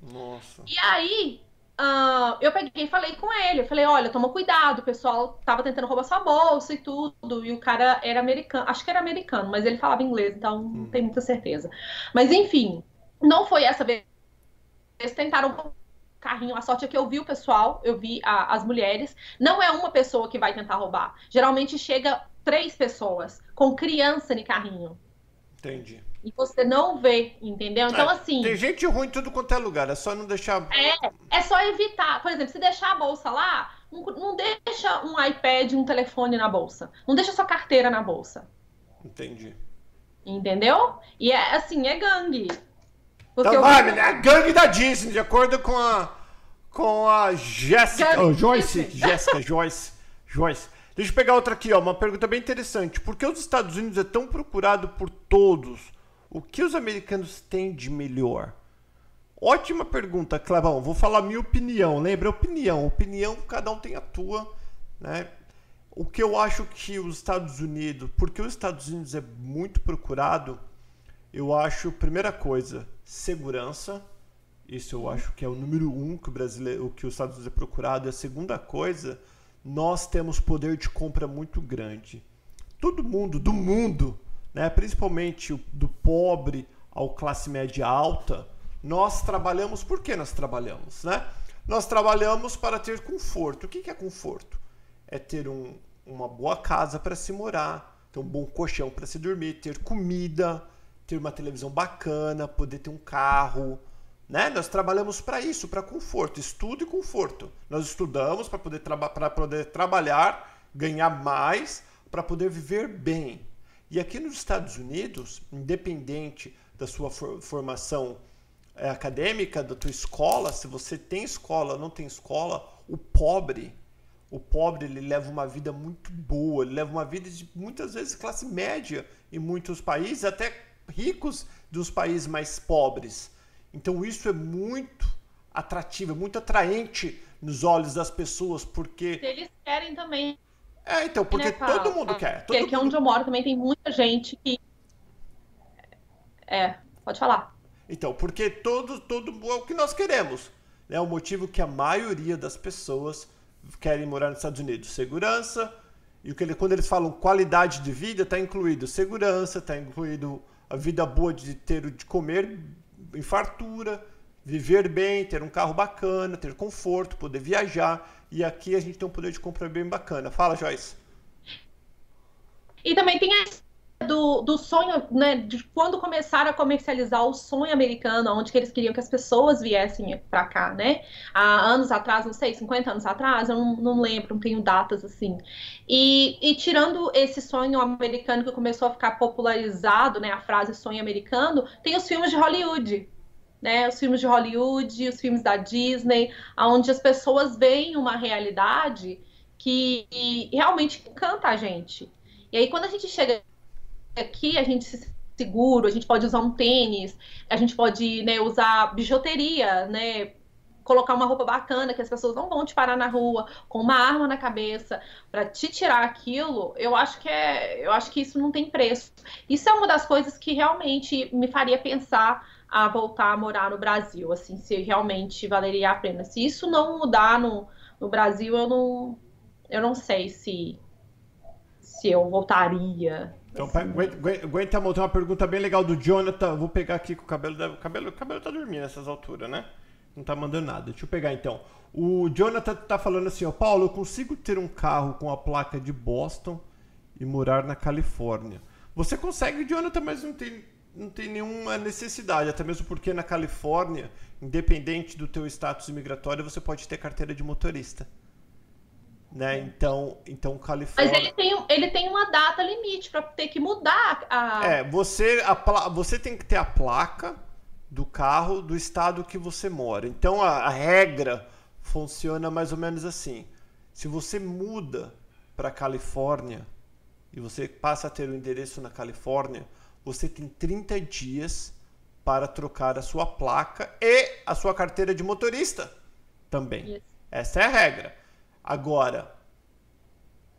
Nossa. E aí, Uh, eu peguei e falei com ele. Eu falei, olha, toma cuidado, o pessoal tava tentando roubar sua bolsa e tudo. E o cara era americano, acho que era americano, mas ele falava inglês, então hum. não tenho muita certeza. Mas enfim, não foi essa vez. Eles tentaram carrinho. A sorte é que eu vi o pessoal, eu vi a, as mulheres. Não é uma pessoa que vai tentar roubar. Geralmente chega três pessoas com criança no carrinho. Entendi e você não vê, entendeu? Então, é, assim. Tem gente ruim em tudo quanto é lugar, é só não deixar. É, é só evitar. Por exemplo, se deixar a bolsa lá, não, não deixa um iPad, um telefone na bolsa. Não deixa sua carteira na bolsa. Entendi. Entendeu? E é assim, é gangue. Porque então, vai, é a gangue da Disney, de acordo com a. Com a Jéssica. Oh, Joyce. Jéssica, Joyce. Joyce. Deixa eu pegar outra aqui, ó, uma pergunta bem interessante. Por que os Estados Unidos é tão procurado por todos? O que os americanos têm de melhor? Ótima pergunta, Clebão. Vou falar minha opinião. Lembra? Opinião. Opinião, cada um tem a tua. Né? O que eu acho que os Estados Unidos, porque os Estados Unidos é muito procurado, eu acho, primeira coisa, segurança. Isso eu acho que é o número um que o brasileiro, que os Estados Unidos é procurado. E a segunda coisa, nós temos poder de compra muito grande. Todo mundo do mundo né, principalmente do pobre ao classe média alta, nós trabalhamos, por que nós trabalhamos? Né? Nós trabalhamos para ter conforto. O que é conforto? É ter um, uma boa casa para se morar, ter um bom colchão para se dormir, ter comida, ter uma televisão bacana, poder ter um carro, né? Nós trabalhamos para isso, para conforto, estudo e conforto. Nós estudamos para poder, traba poder trabalhar, ganhar mais, para poder viver bem. E aqui nos Estados Unidos, independente da sua for formação é, acadêmica, da tua escola, se você tem escola não tem escola, o pobre, o pobre ele leva uma vida muito boa, ele leva uma vida de muitas vezes classe média em muitos países, até ricos dos países mais pobres. Então isso é muito atrativo, é muito atraente nos olhos das pessoas, porque. Eles querem também. É, então, porque né, todo mundo quer. Todo porque aqui onde eu moro também tem muita gente que. É, pode falar. Então, porque todo, todo é o que nós queremos. É o motivo que a maioria das pessoas querem morar nos Estados Unidos. Segurança, e o que ele, quando eles falam qualidade de vida, está incluído segurança, está incluído a vida boa de ter de comer em fartura, viver bem, ter um carro bacana, ter conforto, poder viajar. E aqui a gente tem um poder de compra bem bacana. Fala, Joyce. E também tem a do, do sonho, né, de quando começaram a comercializar o sonho americano, onde que eles queriam que as pessoas viessem para cá, né? Há anos atrás, não sei, 50 anos atrás, eu não, não lembro, não tenho datas assim. E, e, tirando esse sonho americano que começou a ficar popularizado, né, a frase sonho americano, tem os filmes de Hollywood, né, os filmes de Hollywood, os filmes da Disney, onde as pessoas veem uma realidade que realmente encanta a gente. E aí, quando a gente chega aqui a gente se seguro, a gente pode usar um tênis, a gente pode né, usar bijuteria, né? Colocar uma roupa bacana que as pessoas não vão te parar na rua com uma arma na cabeça para te tirar aquilo. Eu acho que é, eu acho que isso não tem preço. Isso é uma das coisas que realmente me faria pensar a voltar a morar no Brasil, assim, se realmente valeria a pena. Se isso não mudar no, no Brasil, eu não, eu não sei se se eu voltaria. Então, aguenta, aguenta, tem uma pergunta bem legal do Jonathan. Vou pegar aqui com o cabelo. O cabelo, o cabelo tá dormindo nessas alturas, né? Não tá mandando nada. Deixa eu pegar então. O Jonathan tá falando assim, ó, Paulo, eu consigo ter um carro com a placa de Boston e morar na Califórnia. Você consegue, Jonathan, mas não tem, não tem nenhuma necessidade, até mesmo porque na Califórnia, independente do teu status imigratório, você pode ter carteira de motorista. Né? Então, então Califórnia. Mas ele tem, ele tem uma data limite para ter que mudar a. É, você, a, você tem que ter a placa do carro do estado que você mora. Então a, a regra funciona mais ou menos assim. Se você muda para Califórnia e você passa a ter o um endereço na Califórnia, você tem 30 dias para trocar a sua placa e a sua carteira de motorista também. Yes. Essa é a regra. Agora,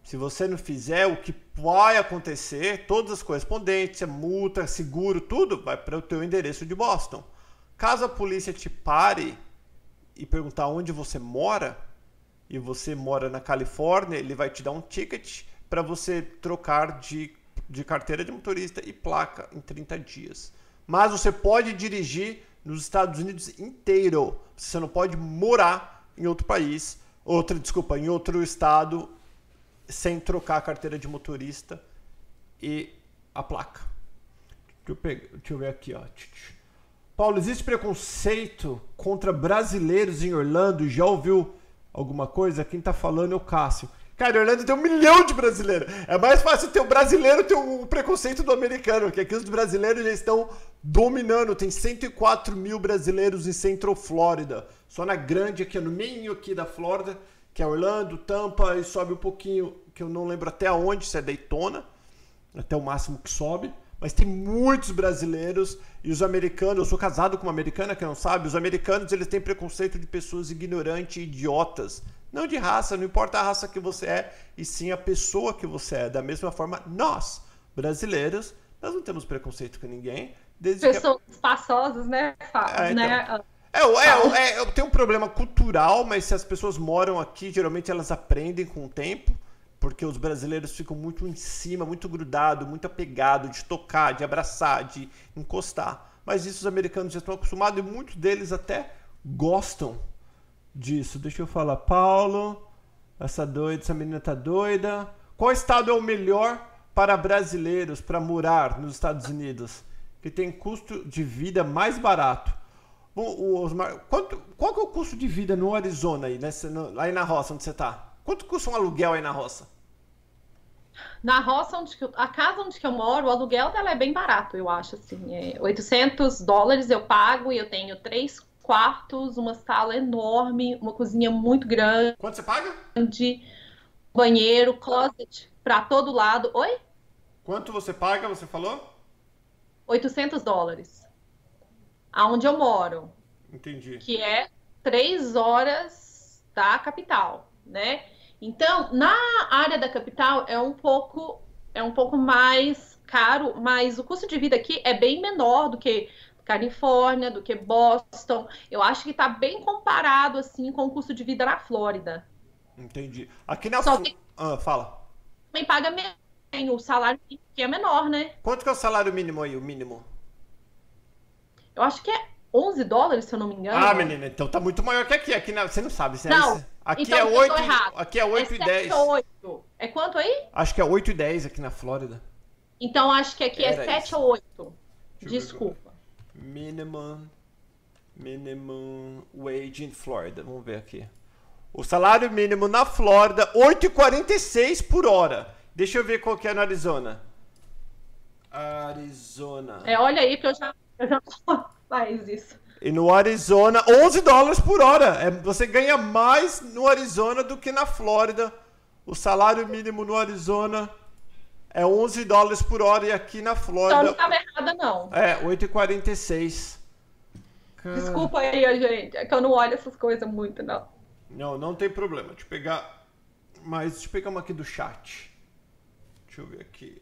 se você não fizer, o que vai acontecer, todas as correspondências, multa, seguro, tudo vai para o teu endereço de Boston. Caso a polícia te pare e perguntar onde você mora, e você mora na Califórnia, ele vai te dar um ticket para você trocar de, de carteira de motorista e placa em 30 dias. Mas você pode dirigir nos Estados Unidos inteiro. Você não pode morar em outro país outro, desculpa, em outro estado sem trocar a carteira de motorista e a placa. Deixa eu, pegar, deixa eu ver aqui, ó. Paulo, existe preconceito contra brasileiros em Orlando? Já ouviu alguma coisa? Quem tá falando é o Cássio. Cara, Orlando tem um milhão de brasileiros. É mais fácil ter o um brasileiro ter o um preconceito do americano, porque aqui os brasileiros já estão dominando. Tem 104 mil brasileiros em Central Flórida. Só na grande aqui, no meio aqui da Flórida, que é Orlando, Tampa, e sobe um pouquinho, que eu não lembro até onde, se é Daytona, até o máximo que sobe. Mas tem muitos brasileiros e os americanos. Eu sou casado com uma americana que não sabe. Os americanos eles têm preconceito de pessoas ignorantes e idiotas não de raça, não importa a raça que você é, e sim a pessoa que você é. Da mesma forma, nós, brasileiros, nós não temos preconceito com ninguém. Desde Pessoas que... espaçosas, né? É, né? então. É, é, é, tem um problema cultural, mas se as pessoas moram aqui, geralmente elas aprendem com o tempo, porque os brasileiros ficam muito em cima, muito grudado, muito apegado de tocar, de abraçar, de encostar. Mas isso os americanos já estão acostumados e muitos deles até gostam disso. Deixa eu falar. Paulo, essa doida, essa menina tá doida. Qual estado é o melhor para brasileiros para morar nos Estados Unidos? Que tem custo de vida mais barato. Bom, Osmar, quanto, qual que é o custo de vida no Arizona aí, nessa, no, aí na roça onde você está? Quanto custa um aluguel aí na roça? Na roça, onde eu, a casa onde eu moro, o aluguel dela é bem barato, eu acho, assim. É 800 dólares eu pago e eu tenho três quartos, uma sala enorme, uma cozinha muito grande. Quanto você paga? Banheiro, closet para todo lado. Oi? Quanto você paga, você falou? 800 dólares. Aonde eu moro. Entendi. Que é três horas da capital, né? Então, na área da capital é um pouco é um pouco mais caro, mas o custo de vida aqui é bem menor do que Califórnia, do que Boston. Eu acho que está bem comparado assim com o custo de vida na Flórida. Entendi. Aqui na Flórida. Que... Ah, fala. Também paga menos, o salário que é menor, né? Quanto que é o salário mínimo aí, o mínimo? Eu acho que é 11 dólares, se eu não me engano. Ah, menina, então tá muito maior que aqui. Aqui na... você não sabe, você Não. Aqui então, é 8, aqui é 8 é e 10. 8. É quanto aí? Acho que é 8 e 10 aqui na Flórida. Então acho que aqui é Era é 7 isso. ou 8. Desculpa. Minimum minimum wage in Florida. Vamos ver aqui. O salário mínimo na Flórida 8,46 por hora. Deixa eu ver qual que é no Arizona. Arizona. É, olha aí que eu já eu já faz isso. E no Arizona, 11 dólares por hora. É, você ganha mais no Arizona do que na Flórida. O salário mínimo no Arizona é 11 dólares por hora e aqui na Flórida... Então não estava errada, não. É, 8,46. Desculpa aí, gente. É que eu não olho essas coisas muito, não. Não, não tem problema. Deixa eu pegar... Mas deixa eu pegar uma aqui do chat. Deixa eu ver aqui.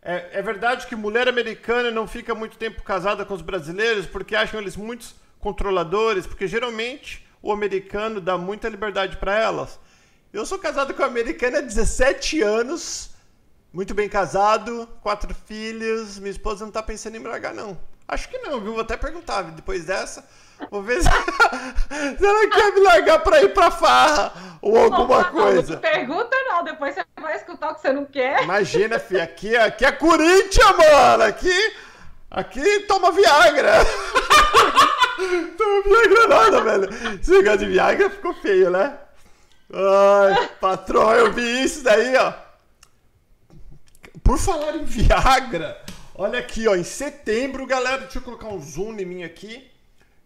É, é, verdade que mulher americana não fica muito tempo casada com os brasileiros porque acham eles muitos controladores, porque geralmente o americano dá muita liberdade para elas. Eu sou casado com uma americana há 17 anos, muito bem casado, quatro filhos, minha esposa não tá pensando em me largar não. Acho que não, viu? Vou até perguntar depois dessa. Vou ver se, se ela quer me largar pra ir pra farra ou alguma não, coisa. Não pergunta não, depois você vai escutar o que você não quer. Imagina, filha, aqui, aqui é Corinthians, mano. Aqui, aqui toma Viagra. toma Viagra nada, velho. Esse negócio de Viagra ficou feio, né? Ai, patrão, eu vi isso daí, ó. Por falar em Viagra, olha aqui, ó, em setembro, galera, deixa eu colocar um zoom em mim aqui.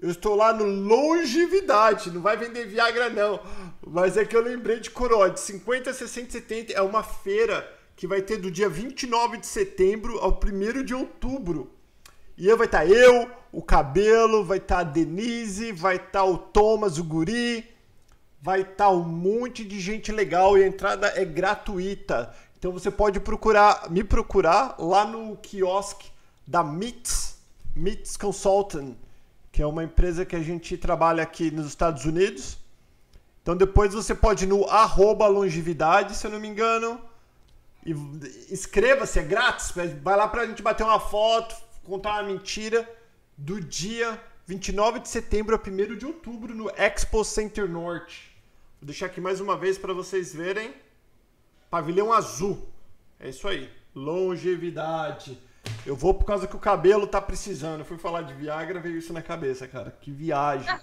Eu estou lá no Longevidade, não vai vender Viagra não, mas é que eu lembrei de coroa, de 50, 60, 70, é uma feira que vai ter do dia 29 de setembro ao 1 de outubro. E eu vai estar tá eu, o Cabelo, vai estar tá a Denise, vai estar tá o Thomas, o Guri, vai estar tá um monte de gente legal e a entrada é gratuita. Então você pode procurar, me procurar lá no quiosque da MITS, MITS Consultant que é uma empresa que a gente trabalha aqui nos Estados Unidos. Então depois você pode ir no arroba longevidade, se eu não me engano. E inscreva-se, é grátis. Vai lá pra gente bater uma foto, contar uma mentira do dia 29 de setembro a 1 de outubro no Expo Center Norte. Vou deixar aqui mais uma vez para vocês verem. Pavilhão azul. É isso aí. Longevidade. Eu vou por causa que o cabelo tá precisando. Eu fui falar de Viagra, veio isso na cabeça, cara. Que viagem.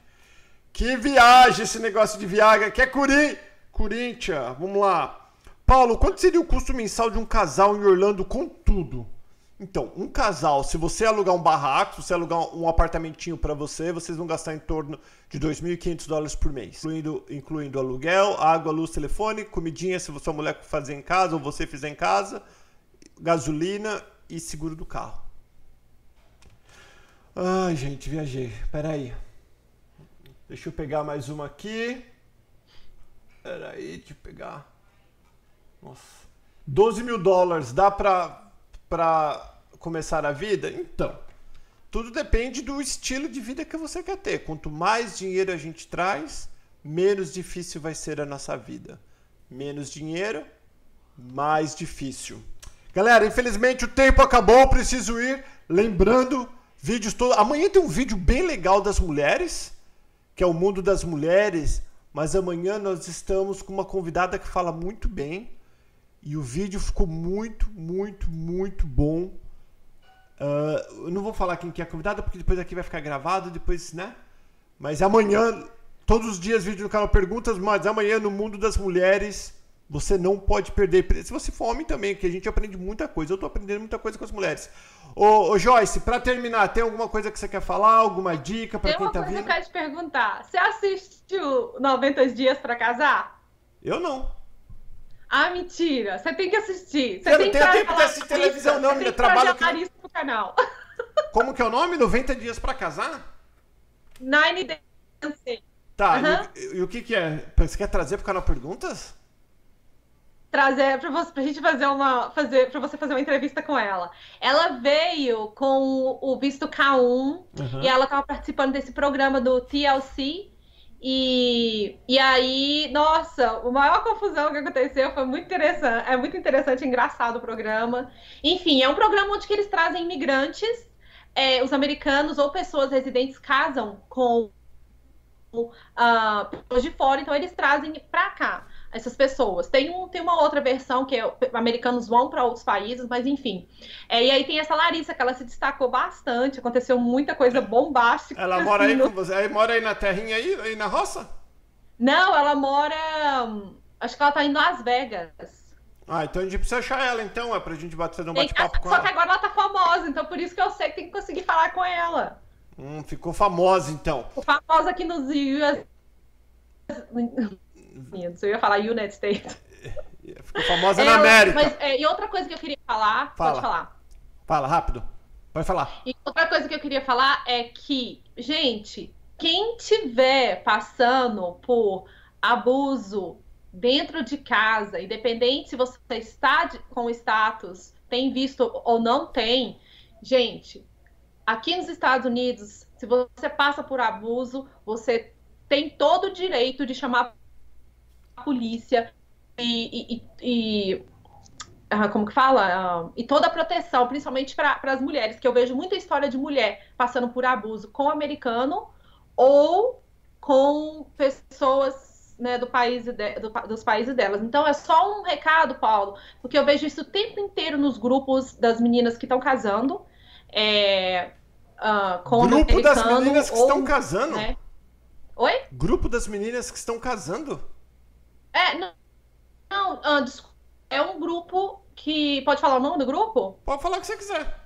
Que viagem esse negócio de Viagra. Que é Curi... Corinthians. Vamos lá. Paulo, quanto seria o custo mensal de um casal em Orlando com tudo? Então, um casal, se você alugar um barraco, se você alugar um apartamentinho para você, vocês vão gastar em torno de 2.500 dólares por mês, incluindo, incluindo aluguel, água, luz, telefone, comidinha, se sua mulher fazer em casa ou você fizer em casa, gasolina e seguro do carro. Ai, gente, viajei. Pera aí. Deixa eu pegar mais uma aqui. Pera aí, deixa eu pegar. Nossa. 12 mil dólares dá pra, pra começar a vida? Então, tudo depende do estilo de vida que você quer ter. Quanto mais dinheiro a gente traz, menos difícil vai ser a nossa vida. Menos dinheiro, mais difícil. Galera, infelizmente o tempo acabou, preciso ir. Lembrando, vídeos todos. Amanhã tem um vídeo bem legal das mulheres, que é o mundo das mulheres. Mas amanhã nós estamos com uma convidada que fala muito bem. E o vídeo ficou muito, muito, muito bom. Uh, eu não vou falar quem que é convidado, porque depois aqui vai ficar gravado, depois, né? Mas amanhã, todos os dias, vídeo no canal Perguntas, mas amanhã no Mundo das Mulheres, você não pode perder. Se você for homem também, que a gente aprende muita coisa. Eu tô aprendendo muita coisa com as mulheres. Ô, ô Joyce, para terminar, tem alguma coisa que você quer falar? Alguma dica para quem tá vindo? Tem uma coisa quero te perguntar. Você assistiu 90 Dias para Casar? Eu não. Ah, mentira. Você tem que assistir. Você eu não tenho tempo de assistir televisão, não, menina. Trabalho que... pro canal. Como que é o nome? 90 Dias para Casar? Nine Days. Tá, uhum. e, e, o que que é? Você quer trazer pro canal Perguntas? trazer para você, pra gente fazer uma fazer para você fazer uma entrevista com ela. Ela veio com o visto K1 uhum. e ela estava participando desse programa do TLC. E, e aí, nossa, a maior confusão que aconteceu foi muito interessante. É muito interessante, engraçado o programa. Enfim, é um programa onde eles trazem imigrantes, é, os americanos ou pessoas residentes casam com uh, de fora, então eles trazem para cá essas pessoas. Tem, um, tem uma outra versão que é, americanos vão para outros países, mas enfim. É, e aí tem essa Larissa, que ela se destacou bastante, aconteceu muita coisa bombástica. Ela assim, mora aí no... com você? Aí mora aí na terrinha aí, aí na roça? Não, ela mora. Acho que ela tá em Las Vegas. Ah, então a gente precisa achar ela, então, é pra gente bater um bate-papo com só ela. Só que agora ela tá famosa, então por isso que eu sei que tem que conseguir falar com ela. Hum, ficou famosa, então. Ficou famosa aqui nos US. Eu ia falar United States. Ficou famosa é, na América. Mas, é, e outra coisa que eu queria falar. Fala. Pode falar. Fala, rápido. Pode falar. E outra coisa que eu queria falar é que, gente, quem tiver passando por abuso dentro de casa, independente se você está de, com status, tem visto ou não tem, gente, aqui nos Estados Unidos, se você passa por abuso, você tem todo o direito de chamar polícia e, e, e uh, como que fala? Uh, e toda a proteção, principalmente para as mulheres, que eu vejo muita história de mulher passando por abuso com americano ou com pessoas né, do país de, do, dos países delas. Então é só um recado, Paulo, porque eu vejo isso o tempo inteiro nos grupos das meninas que estão casando. É, uh, com Grupo das meninas que ou, estão casando? Né? Oi? Grupo das meninas que estão casando? É, não. Não, ah, é um grupo que. Pode falar o nome do grupo? Pode falar o que você quiser.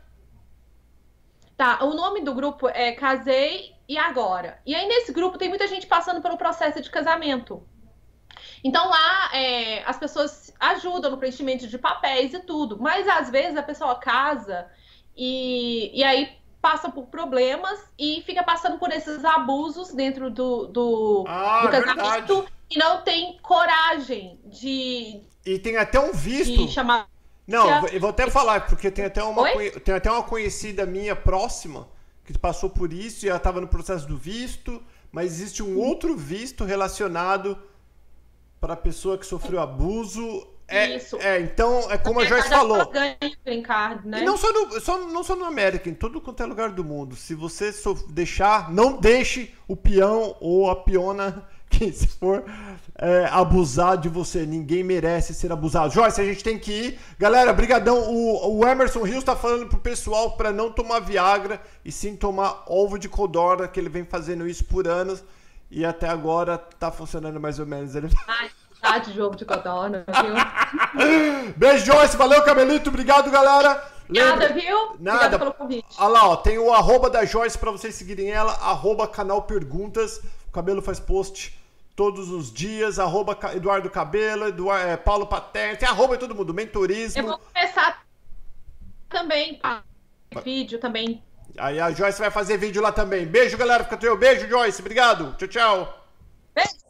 Tá, o nome do grupo é Casei e Agora. E aí nesse grupo tem muita gente passando pelo processo de casamento. Então lá é, as pessoas ajudam no preenchimento de papéis e tudo, mas às vezes a pessoa casa e, e aí passa por problemas e fica passando por esses abusos dentro do, do, ah, do casamento verdade. E não tem coragem de. E tem até um visto. De chamar. Não, eu vou até falar, porque tem até, uma, tem até uma conhecida minha próxima que passou por isso e ela estava no processo do visto, mas existe um outro visto relacionado para a pessoa que sofreu abuso é, Isso. É, então, é como a Joyce falou. Card, né? E não só, no, só, não só no América, em todo quanto é lugar do mundo. Se você deixar, não deixe o peão ou a peona, quem se for, é, abusar de você. Ninguém merece ser abusado. Joyce, a gente tem que ir. Galera, brigadão. O, o Emerson Rios está falando pro pessoal para não tomar Viagra e sim tomar ovo de codorna, que ele vem fazendo isso por anos. E até agora tá funcionando mais ou menos. Ele... Tá de jogo de codorna, viu? Beijo, Joyce. Valeu, Cabelito. Obrigado, galera. Nada, viu? Nada. Obrigado pelo convite. Olha lá, ó, tem o arroba da Joyce pra vocês seguirem ela, arroba canal Perguntas. Cabelo faz post todos os dias, arroba Eduardo Cabelo, Eduardo, é, Paulo Patente, arroba todo mundo, mentorismo. Eu vou começar também, vídeo também. Aí a Joyce vai fazer vídeo lá também. Beijo, galera. Fica teu beijo, Joyce. Obrigado. Tchau, tchau. Beijo.